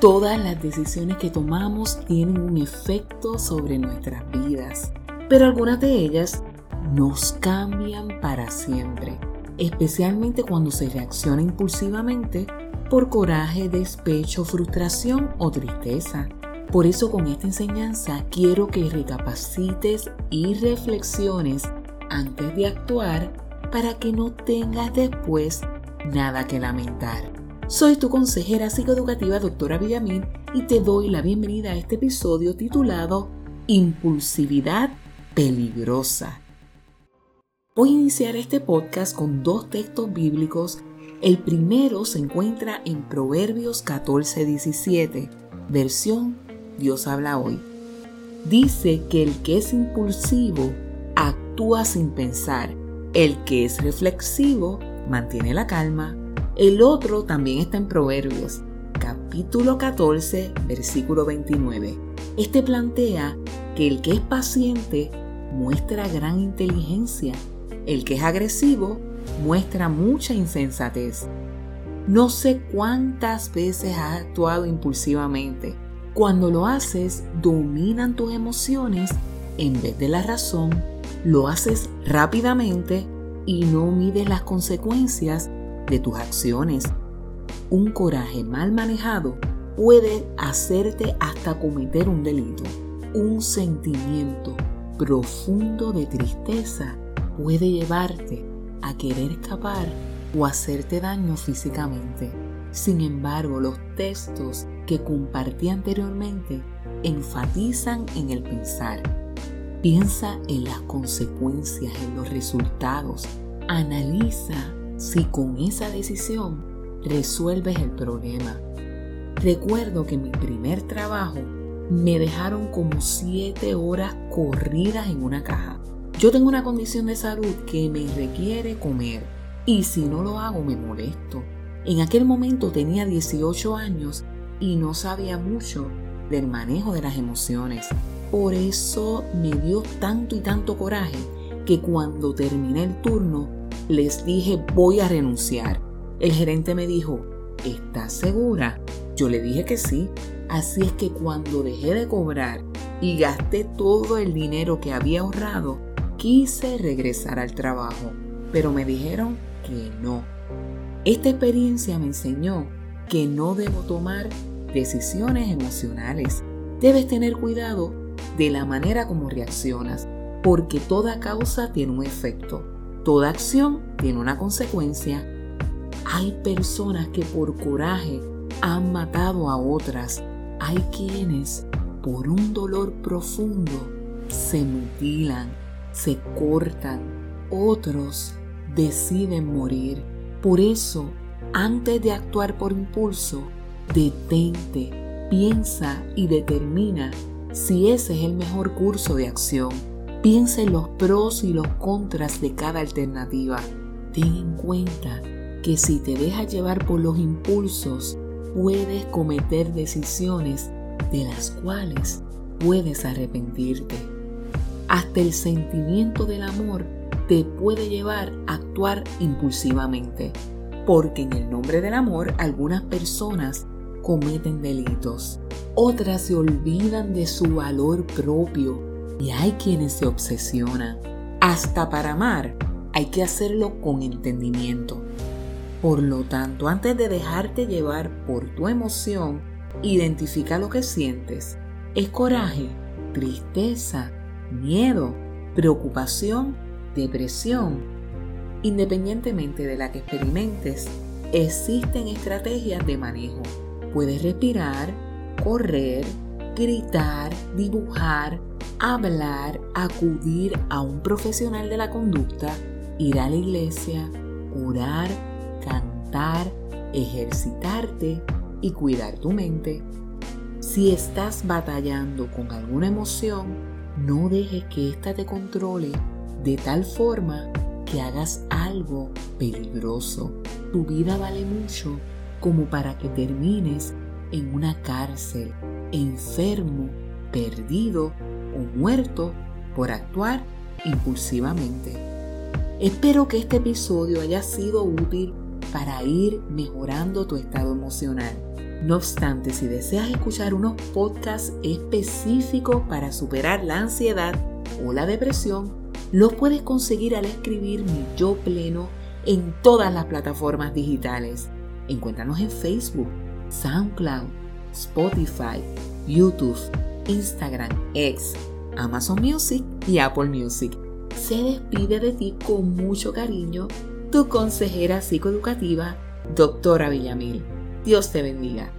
Todas las decisiones que tomamos tienen un efecto sobre nuestras vidas, pero algunas de ellas nos cambian para siempre, especialmente cuando se reacciona impulsivamente por coraje, despecho, frustración o tristeza. Por eso con esta enseñanza quiero que recapacites y reflexiones antes de actuar para que no tengas después nada que lamentar. Soy tu consejera psicoeducativa, doctora Villamil, y te doy la bienvenida a este episodio titulado Impulsividad peligrosa. Voy a iniciar este podcast con dos textos bíblicos. El primero se encuentra en Proverbios 14:17, versión Dios habla hoy. Dice que el que es impulsivo actúa sin pensar, el que es reflexivo mantiene la calma. El otro también está en Proverbios, capítulo 14, versículo 29. Este plantea que el que es paciente muestra gran inteligencia, el que es agresivo muestra mucha insensatez. No sé cuántas veces has actuado impulsivamente. Cuando lo haces, dominan tus emociones en vez de la razón, lo haces rápidamente y no mides las consecuencias de tus acciones. Un coraje mal manejado puede hacerte hasta cometer un delito. Un sentimiento profundo de tristeza puede llevarte a querer escapar o hacerte daño físicamente. Sin embargo, los textos que compartí anteriormente enfatizan en el pensar. Piensa en las consecuencias, en los resultados. Analiza si con esa decisión resuelves el problema. Recuerdo que en mi primer trabajo me dejaron como 7 horas corridas en una caja. Yo tengo una condición de salud que me requiere comer y si no lo hago me molesto. En aquel momento tenía 18 años y no sabía mucho del manejo de las emociones. Por eso me dio tanto y tanto coraje que cuando terminé el turno les dije voy a renunciar. El gerente me dijo, ¿estás segura? Yo le dije que sí. Así es que cuando dejé de cobrar y gasté todo el dinero que había ahorrado, quise regresar al trabajo, pero me dijeron que no. Esta experiencia me enseñó que no debo tomar decisiones emocionales. Debes tener cuidado de la manera como reaccionas, porque toda causa tiene un efecto, toda acción tiene una consecuencia. Hay personas que por coraje han matado a otras. Hay quienes por un dolor profundo se mutilan, se cortan. Otros deciden morir. Por eso, antes de actuar por impulso, detente, piensa y determina si ese es el mejor curso de acción. Piensa en los pros y los contras de cada alternativa. Ten en cuenta que si te dejas llevar por los impulsos, puedes cometer decisiones de las cuales puedes arrepentirte. Hasta el sentimiento del amor te puede llevar a actuar impulsivamente, porque en el nombre del amor algunas personas cometen delitos. Otras se olvidan de su valor propio y hay quienes se obsesionan. Hasta para amar hay que hacerlo con entendimiento. Por lo tanto, antes de dejarte llevar por tu emoción, identifica lo que sientes. Es coraje, tristeza, miedo, preocupación, depresión. Independientemente de la que experimentes, existen estrategias de manejo Puedes respirar, correr, gritar, dibujar, hablar, acudir a un profesional de la conducta, ir a la iglesia, orar, cantar, ejercitarte y cuidar tu mente. Si estás batallando con alguna emoción, no dejes que ésta te controle de tal forma que hagas algo peligroso. Tu vida vale mucho como para que termines en una cárcel, enfermo, perdido o muerto por actuar impulsivamente. Espero que este episodio haya sido útil para ir mejorando tu estado emocional. No obstante, si deseas escuchar unos podcasts específicos para superar la ansiedad o la depresión, los puedes conseguir al escribir mi yo pleno en todas las plataformas digitales. Encuéntranos en Facebook, SoundCloud, Spotify, YouTube, Instagram, X, Amazon Music y Apple Music. Se despide de ti con mucho cariño tu consejera psicoeducativa, doctora Villamil. Dios te bendiga.